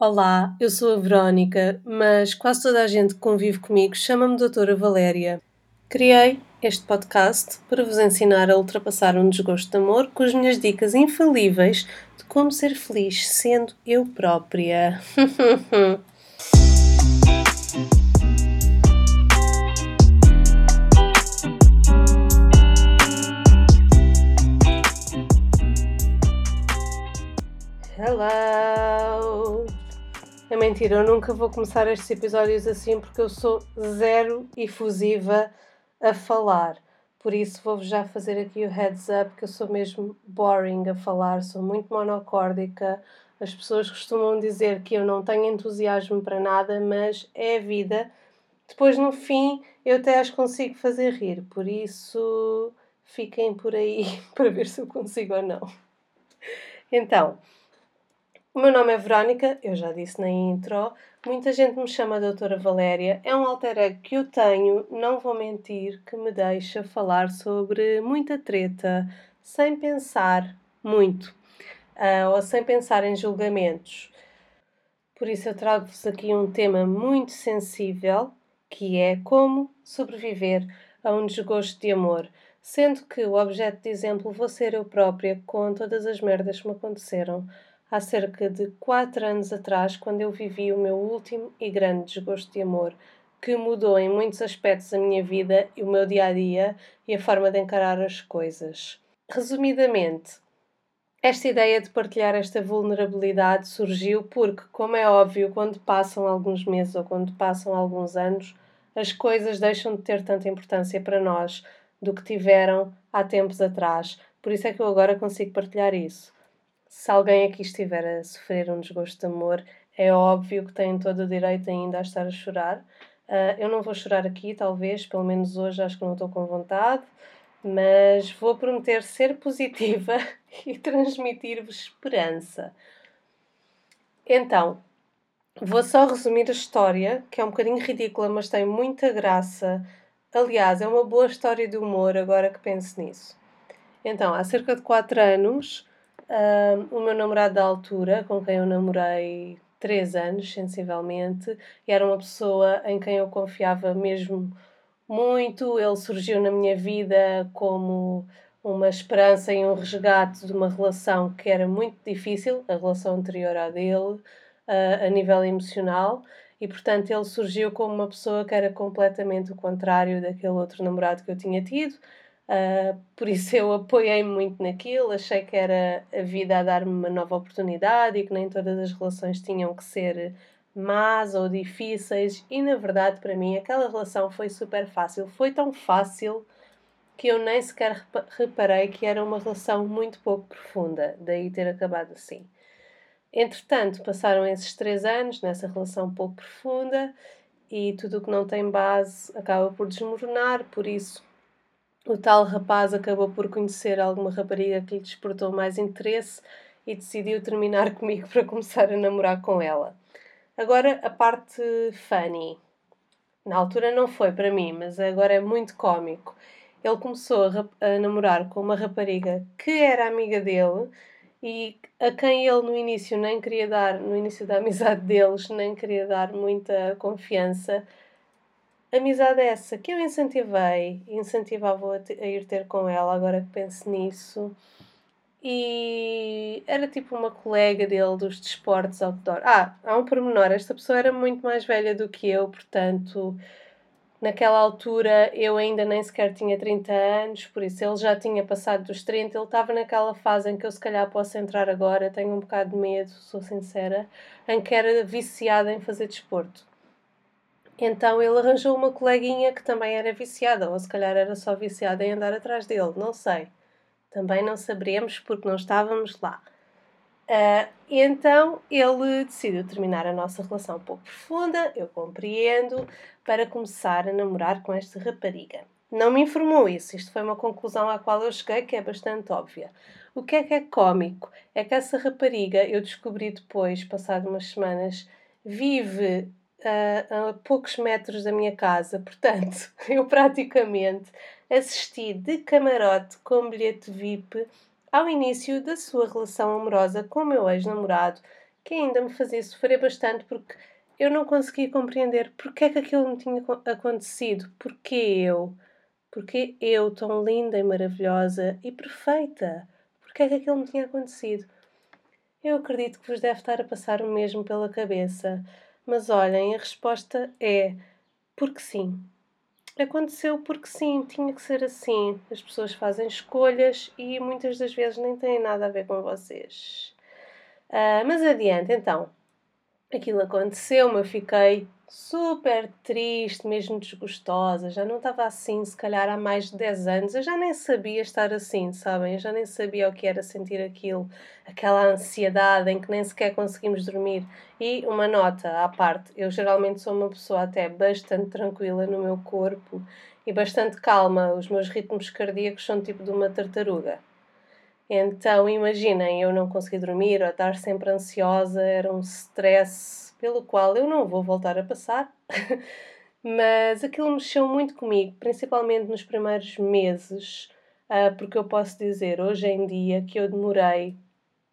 Olá, eu sou a Verónica, mas quase toda a gente que convive comigo chama-me Doutora Valéria. Criei este podcast para vos ensinar a ultrapassar um desgosto de amor com as minhas dicas infalíveis de como ser feliz sendo eu própria. mentira, eu nunca vou começar estes episódios assim porque eu sou zero efusiva a falar. Por isso vou-vos já fazer aqui o heads up que eu sou mesmo boring a falar, sou muito monocórdica. As pessoas costumam dizer que eu não tenho entusiasmo para nada, mas é a vida. Depois no fim eu até as consigo fazer rir, por isso fiquem por aí para ver se eu consigo ou não. Então, o meu nome é Verónica, eu já disse na intro. Muita gente me chama Doutora Valéria. É um alter ego que eu tenho, não vou mentir, que me deixa falar sobre muita treta sem pensar muito uh, ou sem pensar em julgamentos. Por isso eu trago-vos aqui um tema muito sensível que é como sobreviver a um desgosto de amor. Sendo que o objeto de exemplo vou ser eu própria com todas as merdas que me aconteceram há cerca de quatro anos atrás, quando eu vivi o meu último e grande desgosto de amor, que mudou em muitos aspectos a minha vida e o meu dia a dia e a forma de encarar as coisas. Resumidamente, esta ideia de partilhar esta vulnerabilidade surgiu porque, como é óbvio, quando passam alguns meses ou quando passam alguns anos, as coisas deixam de ter tanta importância para nós do que tiveram há tempos atrás. Por isso é que eu agora consigo partilhar isso. Se alguém aqui estiver a sofrer um desgosto de amor, é óbvio que tem todo o direito ainda a estar a chorar. Uh, eu não vou chorar aqui, talvez, pelo menos hoje acho que não estou com vontade, mas vou prometer ser positiva e transmitir-vos esperança. Então, vou só resumir a história, que é um bocadinho ridícula, mas tem muita graça. Aliás, é uma boa história de humor, agora que penso nisso. Então, há cerca de 4 anos, o meu namorado da altura, com quem eu namorei três anos, sensivelmente, e era uma pessoa em quem eu confiava mesmo muito. Ele surgiu na minha vida como uma esperança e um resgate de uma relação que era muito difícil, a relação anterior à dele, uh, a nível emocional, e portanto ele surgiu como uma pessoa que era completamente o contrário daquele outro namorado que eu tinha tido. Uh, por isso eu apoiei muito naquilo, achei que era a vida a dar-me uma nova oportunidade e que nem todas as relações tinham que ser más ou difíceis, e na verdade para mim aquela relação foi super fácil. Foi tão fácil que eu nem sequer reparei que era uma relação muito pouco profunda, daí ter acabado assim. Entretanto, passaram esses três anos nessa relação pouco profunda e tudo o que não tem base acaba por desmoronar, por isso o tal rapaz acabou por conhecer alguma rapariga que lhe despertou mais interesse e decidiu terminar comigo para começar a namorar com ela. Agora a parte funny. Na altura não foi para mim, mas agora é muito cómico. Ele começou a, a namorar com uma rapariga que era amiga dele e a quem ele no início nem queria dar, no início da amizade deles, nem queria dar muita confiança amizade é essa que eu incentivei, incentivava a, a ir ter com ela, agora que penso nisso. E era tipo uma colega dele dos desportos outdoor. Ah, há um pormenor: esta pessoa era muito mais velha do que eu, portanto, naquela altura eu ainda nem sequer tinha 30 anos, por isso ele já tinha passado dos 30. Ele estava naquela fase em que eu, se calhar, posso entrar agora, tenho um bocado de medo, sou sincera, em que era viciada em fazer desporto. Então ele arranjou uma coleguinha que também era viciada, ou se calhar era só viciada em andar atrás dele, não sei. Também não saberemos porque não estávamos lá. Uh, então ele decidiu terminar a nossa relação um pouco profunda, eu compreendo, para começar a namorar com esta rapariga. Não me informou isso, isto foi uma conclusão à qual eu cheguei que é bastante óbvia. O que é que é cómico? É que essa rapariga, eu descobri depois, passado umas semanas, vive a, a poucos metros da minha casa, portanto, eu praticamente assisti de camarote com bilhete VIP ao início da sua relação amorosa com o meu ex-namorado, que ainda me fazia sofrer bastante porque eu não conseguia compreender porque é que aquilo me tinha acontecido, porque eu, porque eu, tão linda e maravilhosa e perfeita, porque é que aquilo me tinha acontecido. Eu acredito que vos deve estar a passar o mesmo pela cabeça, mas olhem, a resposta é porque sim. Aconteceu porque sim, tinha que ser assim. As pessoas fazem escolhas e muitas das vezes nem têm nada a ver com vocês. Uh, mas adiante, então. Aquilo aconteceu, eu fiquei super triste, mesmo desgostosa. Já não estava assim, se calhar, há mais de 10 anos. Eu já nem sabia estar assim, sabem? Eu já nem sabia o que era sentir aquilo, aquela ansiedade em que nem sequer conseguimos dormir. E uma nota à parte: eu geralmente sou uma pessoa até bastante tranquila no meu corpo e bastante calma. Os meus ritmos cardíacos são tipo de uma tartaruga. Então, imaginem, eu não consegui dormir ou estar sempre ansiosa, era um stress pelo qual eu não vou voltar a passar. Mas aquilo mexeu muito comigo, principalmente nos primeiros meses, uh, porque eu posso dizer hoje em dia que eu demorei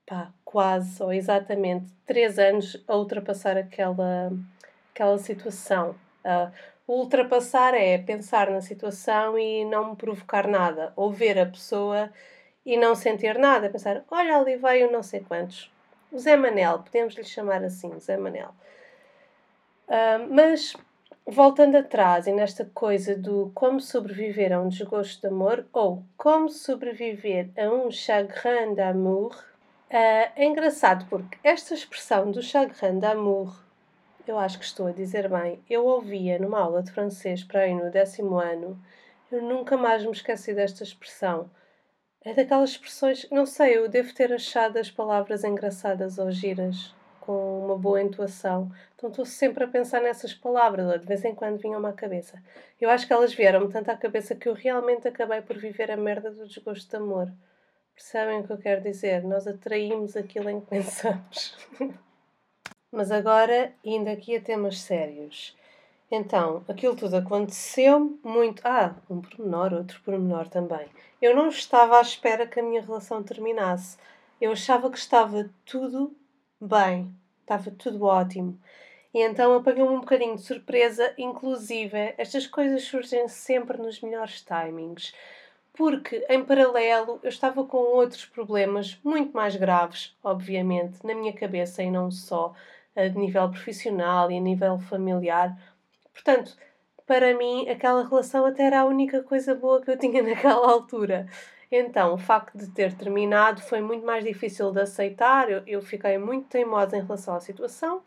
pá, quase ou exatamente três anos a ultrapassar aquela, aquela situação. Uh, ultrapassar é pensar na situação e não me provocar nada, ou ver a pessoa e não sentir nada, pensar, olha ali vai o não sei quantos. O Zé Manel, podemos lhe chamar assim, Zé Manel. Uh, mas voltando atrás e nesta coisa do como sobreviver a um desgosto de amor ou como sobreviver a um chagrin d'amour, uh, é engraçado porque esta expressão do chagrin d'amour, eu acho que estou a dizer bem, eu ouvia numa aula de francês para aí no décimo ano, eu nunca mais me esqueci desta expressão. É daquelas expressões, não sei, eu devo ter achado as palavras engraçadas ou giras, com uma boa intuação. Então estou sempre a pensar nessas palavras, ou de vez em quando vinham-me à cabeça. Eu acho que elas vieram-me tanto à cabeça que eu realmente acabei por viver a merda do desgosto de amor. Percebem o que eu quero dizer? Nós atraímos aquilo em que pensamos. Mas agora, indo aqui a temas sérios. Então, aquilo tudo aconteceu muito. Ah, um pormenor, outro pormenor também. Eu não estava à espera que a minha relação terminasse. Eu achava que estava tudo bem, estava tudo ótimo. E então apanhou-me um bocadinho de surpresa, inclusive estas coisas surgem sempre nos melhores timings. Porque, em paralelo, eu estava com outros problemas muito mais graves, obviamente, na minha cabeça e não só, a nível profissional e a nível familiar Portanto, para mim, aquela relação até era a única coisa boa que eu tinha naquela altura. Então, o facto de ter terminado foi muito mais difícil de aceitar. Eu, eu fiquei muito teimosa em relação à situação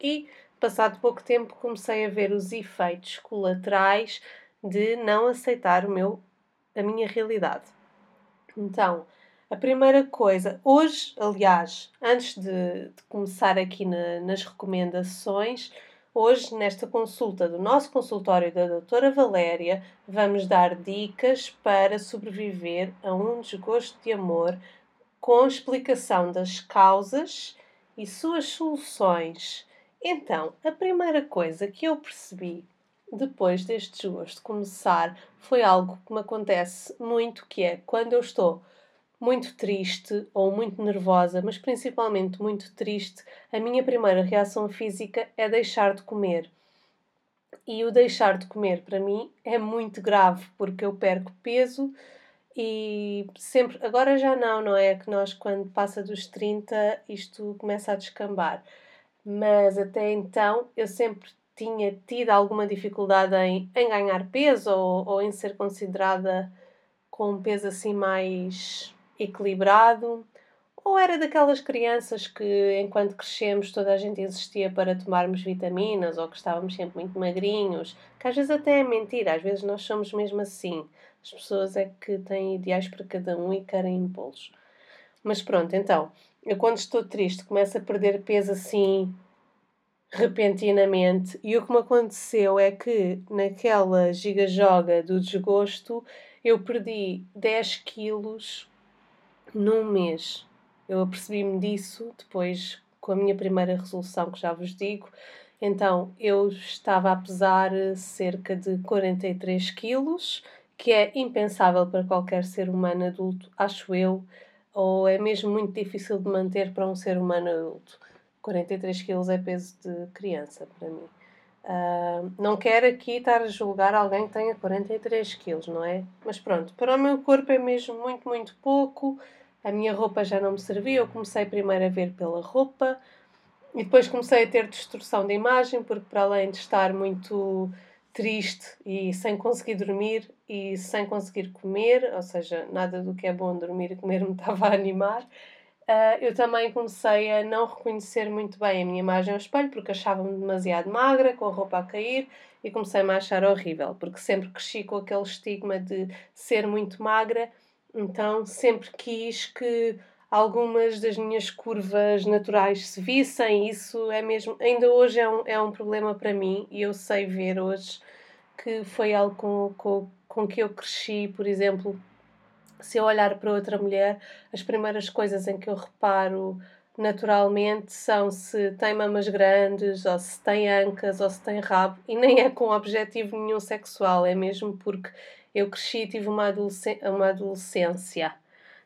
e, passado pouco tempo, comecei a ver os efeitos colaterais de não aceitar o meu, a minha realidade. Então, a primeira coisa, hoje, aliás, antes de, de começar aqui na, nas recomendações, Hoje, nesta consulta do nosso consultório da doutora Valéria, vamos dar dicas para sobreviver a um desgosto de amor com explicação das causas e suas soluções. Então, a primeira coisa que eu percebi depois deste desgosto começar foi algo que me acontece muito, que é quando eu estou muito triste ou muito nervosa, mas principalmente muito triste, a minha primeira reação física é deixar de comer. E o deixar de comer para mim é muito grave porque eu perco peso e sempre, agora já não, não é? Que nós, quando passa dos 30, isto começa a descambar. Mas até então eu sempre tinha tido alguma dificuldade em, em ganhar peso ou, ou em ser considerada com um peso assim mais equilibrado, ou era daquelas crianças que, enquanto crescemos, toda a gente insistia para tomarmos vitaminas ou que estávamos sempre muito magrinhos, que às vezes até é mentira, às vezes nós somos mesmo assim. As pessoas é que têm ideais para cada um e querem impô-los. Mas pronto, então, eu quando estou triste começo a perder peso assim repentinamente e o que me aconteceu é que naquela giga-joga do desgosto eu perdi 10 quilos num mês. Eu apercebi-me disso depois com a minha primeira resolução, que já vos digo. Então, eu estava a pesar cerca de 43 quilos, que é impensável para qualquer ser humano adulto, acho eu, ou é mesmo muito difícil de manter para um ser humano adulto. 43 kg é peso de criança para mim. Uh, não quero aqui estar a julgar alguém que tenha 43 quilos, não é? Mas pronto, para o meu corpo é mesmo muito, muito pouco. A minha roupa já não me servia. Eu comecei primeiro a ver pela roupa e depois comecei a ter distorção de imagem, porque para além de estar muito triste e sem conseguir dormir e sem conseguir comer, ou seja, nada do que é bom dormir e comer me estava a animar Uh, eu também comecei a não reconhecer muito bem a minha imagem ao espelho porque achava-me demasiado magra, com a roupa a cair e comecei-me a achar horrível porque sempre cresci com aquele estigma de ser muito magra, então sempre quis que algumas das minhas curvas naturais se vissem. Isso é mesmo, ainda hoje é um, é um problema para mim e eu sei ver hoje que foi algo com, com, com que eu cresci, por exemplo se eu olhar para outra mulher, as primeiras coisas em que eu reparo naturalmente são se tem mamas grandes, ou se tem ancas, ou se tem rabo, e nem é com objetivo nenhum sexual, é mesmo porque eu cresci e tive uma, uma adolescência.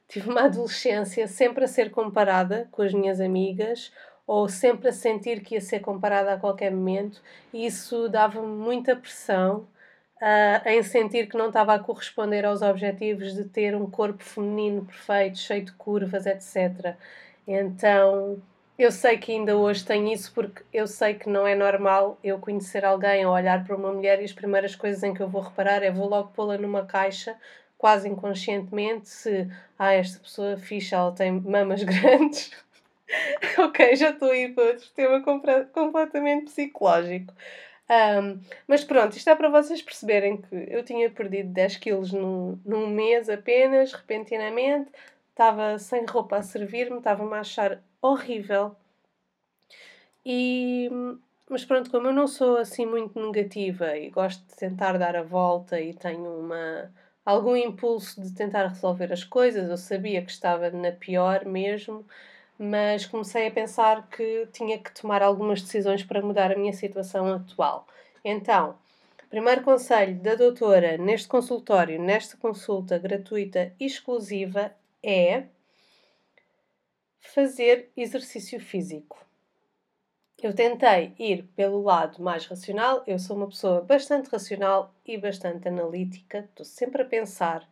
Tive uma adolescência sempre a ser comparada com as minhas amigas, ou sempre a sentir que ia ser comparada a qualquer momento, e isso dava-me muita pressão uh, em sentir que não estava a corresponder aos objetivos de ter um corpo feminino perfeito, cheio de curvas, etc. Então, eu sei que ainda hoje tenho isso porque eu sei que não é normal eu conhecer alguém ou olhar para uma mulher e as primeiras coisas em que eu vou reparar é vou logo pô-la numa caixa, quase inconscientemente, se ah, esta pessoa fixa, ela tem mamas grandes. ok, já estou a ir para outro tema completamente psicológico. Um, mas pronto, isto é para vocês perceberem que eu tinha perdido 10 quilos num, num mês apenas, repentinamente, estava sem roupa a servir-me, estava-me a achar horrível. E, mas pronto, como eu não sou assim muito negativa e gosto de tentar dar a volta e tenho uma, algum impulso de tentar resolver as coisas, eu sabia que estava na pior mesmo mas comecei a pensar que tinha que tomar algumas decisões para mudar a minha situação atual. Então, primeiro conselho da doutora neste consultório, nesta consulta gratuita e exclusiva, é fazer exercício físico. Eu tentei ir pelo lado mais racional, eu sou uma pessoa bastante racional e bastante analítica, estou sempre a pensar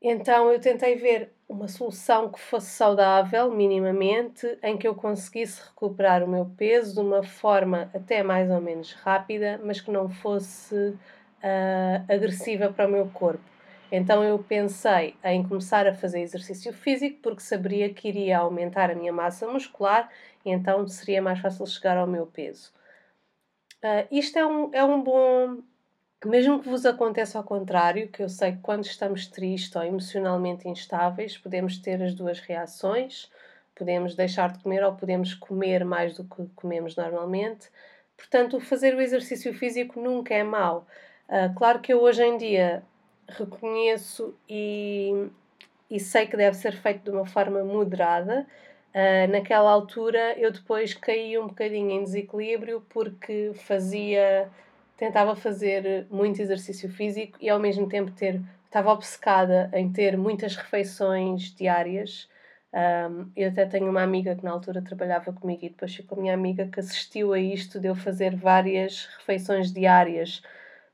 então eu tentei ver uma solução que fosse saudável, minimamente, em que eu conseguisse recuperar o meu peso de uma forma até mais ou menos rápida, mas que não fosse uh, agressiva para o meu corpo. Então eu pensei em começar a fazer exercício físico porque saberia que iria aumentar a minha massa muscular e então seria mais fácil chegar ao meu peso. Uh, isto é um, é um bom mesmo que vos aconteça ao contrário, que eu sei que quando estamos tristes ou emocionalmente instáveis, podemos ter as duas reações, podemos deixar de comer ou podemos comer mais do que comemos normalmente. Portanto, fazer o exercício físico nunca é mau. Uh, claro que eu hoje em dia reconheço e, e sei que deve ser feito de uma forma moderada. Uh, naquela altura eu depois caí um bocadinho em desequilíbrio porque fazia tentava fazer muito exercício físico e ao mesmo tempo ter estava obcecada em ter muitas refeições diárias. Um, eu até tenho uma amiga que na altura trabalhava comigo e depois ficou minha amiga que assistiu a isto de eu fazer várias refeições diárias.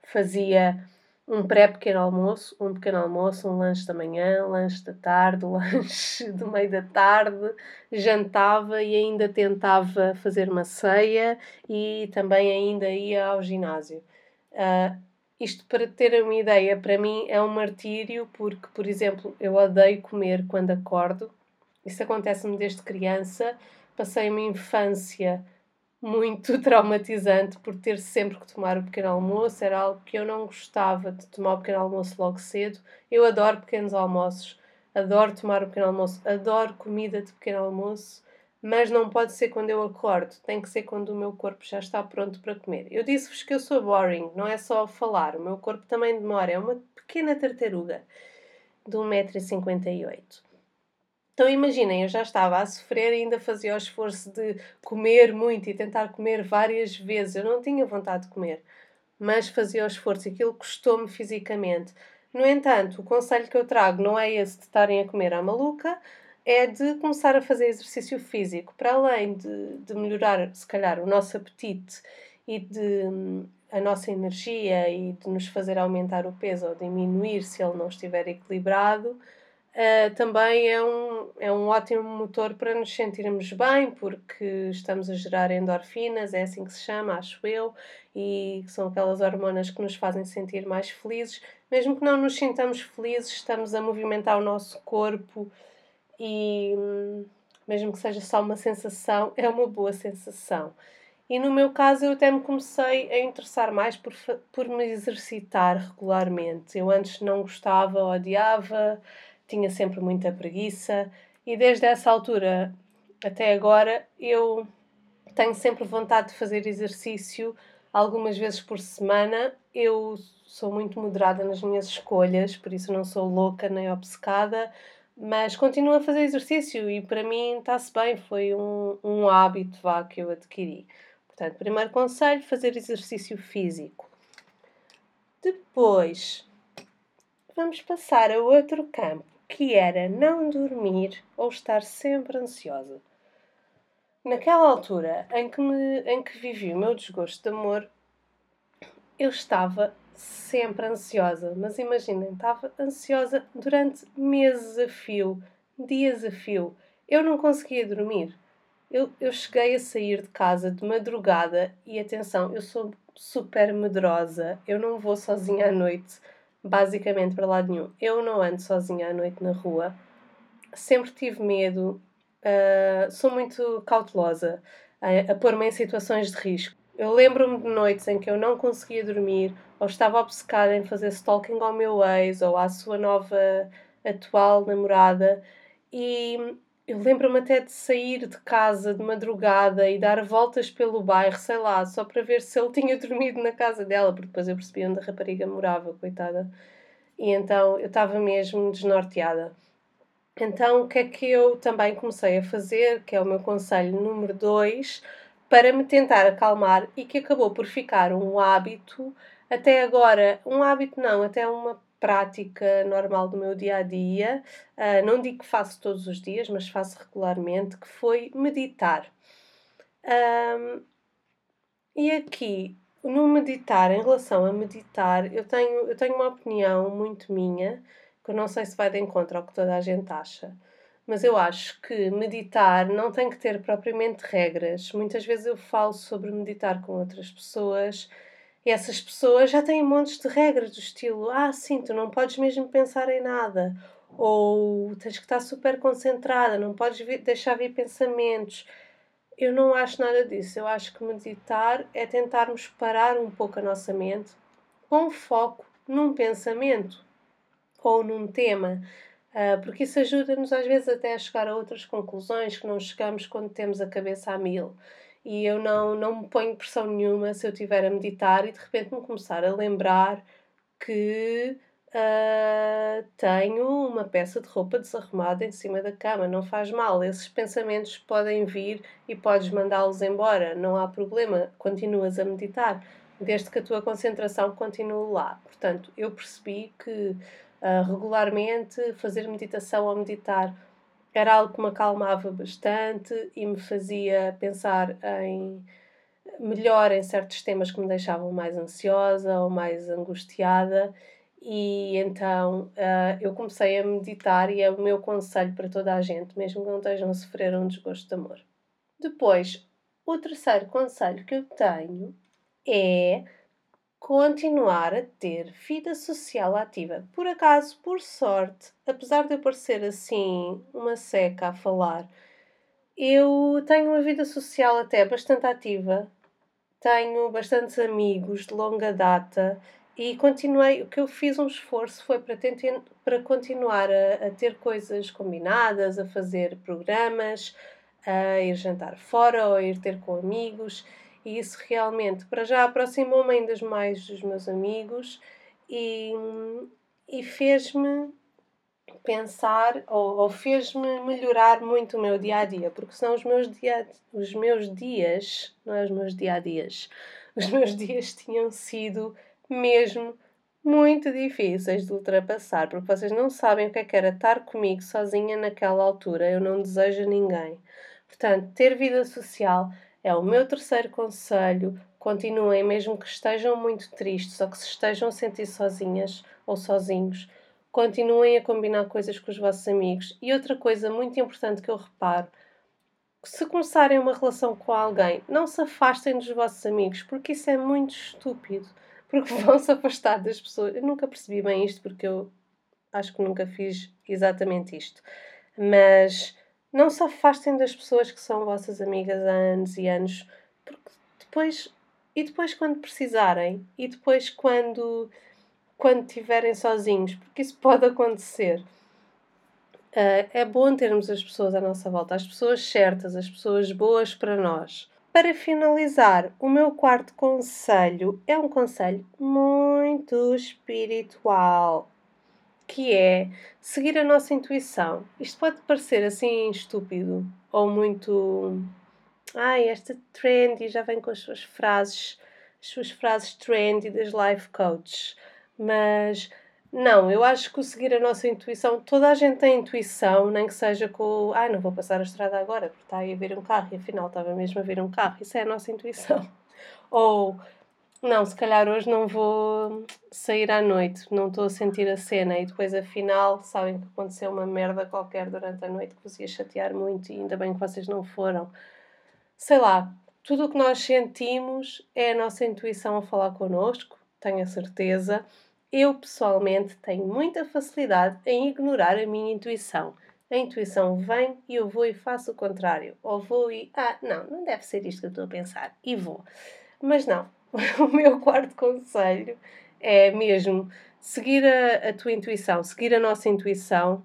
Fazia um pré-pequeno almoço, um pequeno almoço, um lanche da manhã, lanche da tarde, lanche do meio da tarde, jantava e ainda tentava fazer uma ceia e também ainda ia ao ginásio. Uh, isto para ter uma ideia, para mim é um martírio porque, por exemplo, eu odeio comer quando acordo. Isso acontece-me desde criança. Passei uma infância muito traumatizante por ter sempre que tomar o pequeno almoço, era algo que eu não gostava de tomar o pequeno almoço logo cedo. Eu adoro pequenos almoços, adoro tomar o pequeno almoço, adoro comida de pequeno almoço, mas não pode ser quando eu acordo, tem que ser quando o meu corpo já está pronto para comer. Eu disse-vos que eu sou boring, não é só falar, o meu corpo também demora, é uma pequena tartaruga de 1,58m. Então imaginem, eu já estava a sofrer e ainda fazia o esforço de comer muito e tentar comer várias vezes. Eu não tinha vontade de comer, mas fazia o esforço e aquilo custou-me fisicamente. No entanto, o conselho que eu trago não é esse de estarem a comer à maluca, é de começar a fazer exercício físico, para além de, de melhorar, se calhar, o nosso apetite e de a nossa energia e de nos fazer aumentar o peso ou diminuir se ele não estiver equilibrado, uh, também é um, é um ótimo motor para nos sentirmos bem, porque estamos a gerar endorfinas, é assim que se chama, acho eu, e são aquelas hormonas que nos fazem sentir mais felizes. Mesmo que não nos sintamos felizes, estamos a movimentar o nosso corpo e, hum, mesmo que seja só uma sensação, é uma boa sensação. E no meu caso, eu até me comecei a interessar mais por, por me exercitar regularmente. Eu antes não gostava, odiava, tinha sempre muita preguiça, e desde essa altura até agora eu tenho sempre vontade de fazer exercício algumas vezes por semana. Eu sou muito moderada nas minhas escolhas, por isso não sou louca nem obcecada, mas continuo a fazer exercício e para mim está-se bem, foi um, um hábito vá, que eu adquiri. Portanto, primeiro conselho, fazer exercício físico. Depois, vamos passar a outro campo, que era não dormir ou estar sempre ansiosa. Naquela altura em que, me, em que vivi o meu desgosto de amor, eu estava sempre ansiosa, mas imaginem, estava ansiosa durante meses a fio, dias a fio. Eu não conseguia dormir. Eu, eu cheguei a sair de casa de madrugada e atenção, eu sou super medrosa, eu não vou sozinha à noite, basicamente para lado nenhum. Eu não ando sozinha à noite na rua, sempre tive medo, uh, sou muito cautelosa a, a pôr-me em situações de risco. Eu lembro-me de noites em que eu não conseguia dormir, ou estava obcecada em fazer stalking ao meu ex ou à sua nova atual namorada, e eu lembro-me até de sair de casa de madrugada e dar voltas pelo bairro, sei lá, só para ver se ele tinha dormido na casa dela, porque depois eu percebi onde a rapariga morava, coitada. E então eu estava mesmo desnorteada. Então, o que é que eu também comecei a fazer, que é o meu conselho número 2, para me tentar acalmar e que acabou por ficar um hábito, até agora, um hábito não, até uma prática normal do meu dia a dia, uh, não digo que faço todos os dias, mas faço regularmente, que foi meditar. Um, e aqui, no meditar, em relação a meditar, eu tenho, eu tenho uma opinião muito minha, que eu não sei se vai de encontro ao que toda a gente acha, mas eu acho que meditar não tem que ter propriamente regras. Muitas vezes eu falo sobre meditar com outras pessoas essas pessoas já têm montes de regras do estilo: ah, sim, tu não podes mesmo pensar em nada, ou tens que estar super concentrada, não podes vir, deixar vir pensamentos. Eu não acho nada disso. Eu acho que meditar é tentarmos parar um pouco a nossa mente com foco num pensamento ou num tema, ah, porque isso ajuda-nos às vezes até a chegar a outras conclusões que não chegamos quando temos a cabeça a mil e eu não, não me ponho pressão nenhuma se eu estiver a meditar e de repente me começar a lembrar que uh, tenho uma peça de roupa desarrumada em cima da cama. Não faz mal, esses pensamentos podem vir e podes mandá-los embora, não há problema, continuas a meditar, desde que a tua concentração continue lá. Portanto, eu percebi que uh, regularmente fazer meditação ou meditar era algo que me acalmava bastante e me fazia pensar em melhor em certos temas que me deixavam mais ansiosa ou mais angustiada e então uh, eu comecei a meditar e é o meu conselho para toda a gente, mesmo que não estejam a sofrer um desgosto de amor. Depois, o terceiro conselho que eu tenho é continuar a ter vida social ativa. Por acaso, por sorte, apesar de eu parecer assim uma seca a falar, eu tenho uma vida social até bastante ativa. Tenho bastantes amigos de longa data e continuei. O que eu fiz um esforço foi para, tentar, para continuar a, a ter coisas combinadas, a fazer programas, a ir jantar fora ou a ir ter com amigos e isso realmente, para já, aproximou-me ainda mais dos meus amigos e, e fez-me pensar ou, ou fez-me melhorar muito o meu dia a dia, porque senão os meus, dia, os meus dias, não é os meus dia a dias, os meus dias tinham sido mesmo muito difíceis de ultrapassar, porque vocês não sabem o que é que era estar comigo sozinha naquela altura. Eu não desejo a ninguém. Portanto, ter vida social é o meu terceiro conselho. Continuem, mesmo que estejam muito tristes ou que se estejam a sentir sozinhas ou sozinhos, continuem a combinar coisas com os vossos amigos. E outra coisa muito importante que eu reparo se começarem uma relação com alguém, não se afastem dos vossos amigos, porque isso é muito estúpido. Porque vão se afastar das pessoas. Eu nunca percebi bem isto, porque eu acho que nunca fiz exatamente isto. Mas não se afastem das pessoas que são vossas amigas há anos e anos, porque depois. E depois, quando precisarem, e depois, quando quando estiverem sozinhos, porque isso pode acontecer. Uh, é bom termos as pessoas à nossa volta, as pessoas certas, as pessoas boas para nós. Para finalizar, o meu quarto conselho é um conselho muito espiritual, que é seguir a nossa intuição. Isto pode parecer assim estúpido ou muito. Ai, esta trendy já vem com as suas frases, as suas frases trendy das life coaches. Mas não, eu acho que o seguir a nossa intuição, toda a gente tem intuição, nem que seja com. Ai, não vou passar a estrada agora porque está aí a vir um carro e afinal estava mesmo a vir um carro. Isso é a nossa intuição. Ou, não, se calhar hoje não vou sair à noite, não estou a sentir a cena e depois afinal sabem que aconteceu uma merda qualquer durante a noite que vos ia chatear muito e ainda bem que vocês não foram. Sei lá, tudo o que nós sentimos é a nossa intuição a falar connosco, tenho a certeza eu, pessoalmente, tenho muita facilidade em ignorar a minha intuição. A intuição vem e eu vou e faço o contrário. Ou vou e. Ah, não, não deve ser isto que eu estou a pensar. E vou. Mas não. o meu quarto conselho é mesmo seguir a, a tua intuição, seguir a nossa intuição.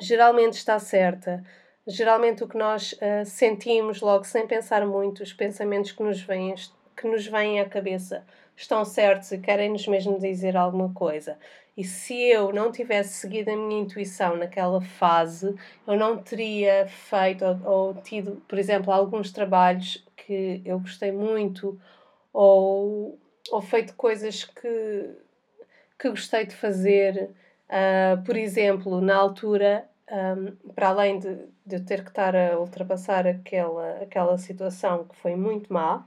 Geralmente está certa. Geralmente o que nós uh, sentimos logo sem pensar muito, os pensamentos que nos vêm, que nos vêm à cabeça estão certos e querem-nos mesmo dizer alguma coisa. E se eu não tivesse seguido a minha intuição naquela fase, eu não teria feito ou, ou tido, por exemplo, alguns trabalhos que eu gostei muito ou, ou feito coisas que, que gostei de fazer. Uh, por exemplo, na altura, um, para além de, de eu ter que estar a ultrapassar aquela, aquela situação que foi muito má,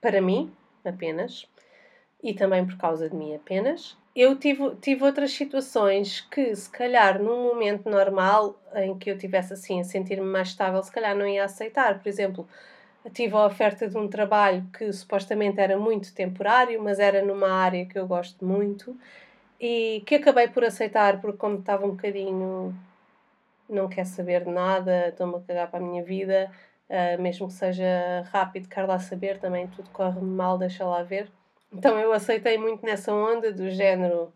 para mim apenas, e também por causa de mim apenas. Eu tive, tive outras situações que, se calhar, num momento normal em que eu tivesse assim a sentir-me mais estável, se calhar não ia aceitar. Por exemplo, tive a oferta de um trabalho que supostamente era muito temporário, mas era numa área que eu gosto muito e que acabei por aceitar porque, como estava um bocadinho. não quer saber de nada, estou-me a cagar para a minha vida, uh, mesmo que seja rápido, quero lá saber, também tudo corre mal, deixa lá ver. Então eu aceitei muito nessa onda do género: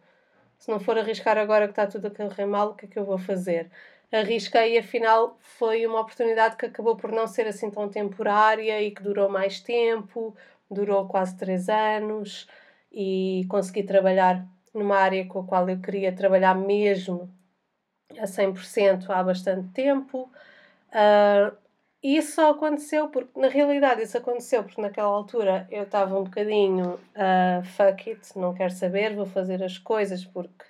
se não for arriscar agora que está tudo a correr mal, o que é que eu vou fazer? Arrisquei e afinal foi uma oportunidade que acabou por não ser assim tão temporária e que durou mais tempo, durou quase três anos e consegui trabalhar numa área com a qual eu queria trabalhar mesmo a 100% há bastante tempo. Uh, e isso aconteceu porque, na realidade, isso aconteceu porque naquela altura eu estava um bocadinho uh, fuck it, não quero saber, vou fazer as coisas porque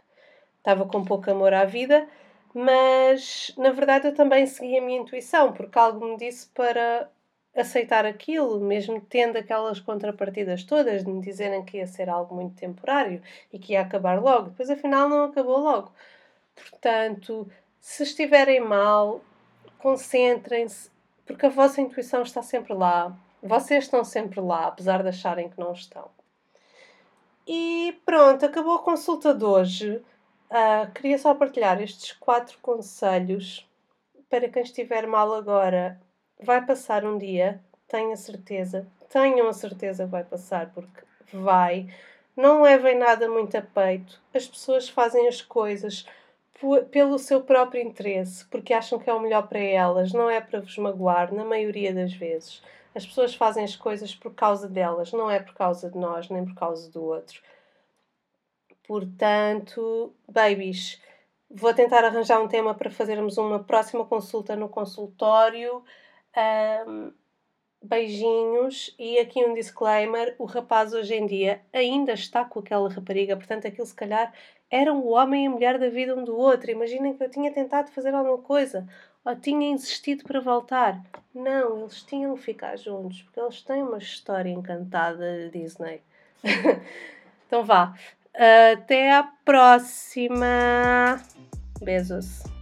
estava com pouco amor à vida, mas na verdade eu também segui a minha intuição porque algo me disse para aceitar aquilo, mesmo tendo aquelas contrapartidas todas de me dizerem que ia ser algo muito temporário e que ia acabar logo, depois afinal não acabou logo. Portanto, se estiverem mal, concentrem-se porque a vossa intuição está sempre lá. Vocês estão sempre lá, apesar de acharem que não estão. E pronto, acabou a consulta de hoje. Uh, queria só partilhar estes quatro conselhos para quem estiver mal agora. Vai passar um dia, tenho a certeza. Tenham a certeza que vai passar, porque vai. Não levem nada muito a peito. As pessoas fazem as coisas pelo seu próprio interesse, porque acham que é o melhor para elas, não é para vos magoar, na maioria das vezes. As pessoas fazem as coisas por causa delas, não é por causa de nós, nem por causa do outro. Portanto, babies, vou tentar arranjar um tema para fazermos uma próxima consulta no consultório. Um, beijinhos e aqui um disclaimer: o rapaz hoje em dia ainda está com aquela rapariga, portanto, aquilo se calhar eram o homem e a mulher da vida um do outro. Imaginem que eu tinha tentado fazer alguma coisa ou tinha insistido para voltar. Não, eles tinham que ficar juntos porque eles têm uma história encantada de Disney. então vá. Até à próxima. Beijos.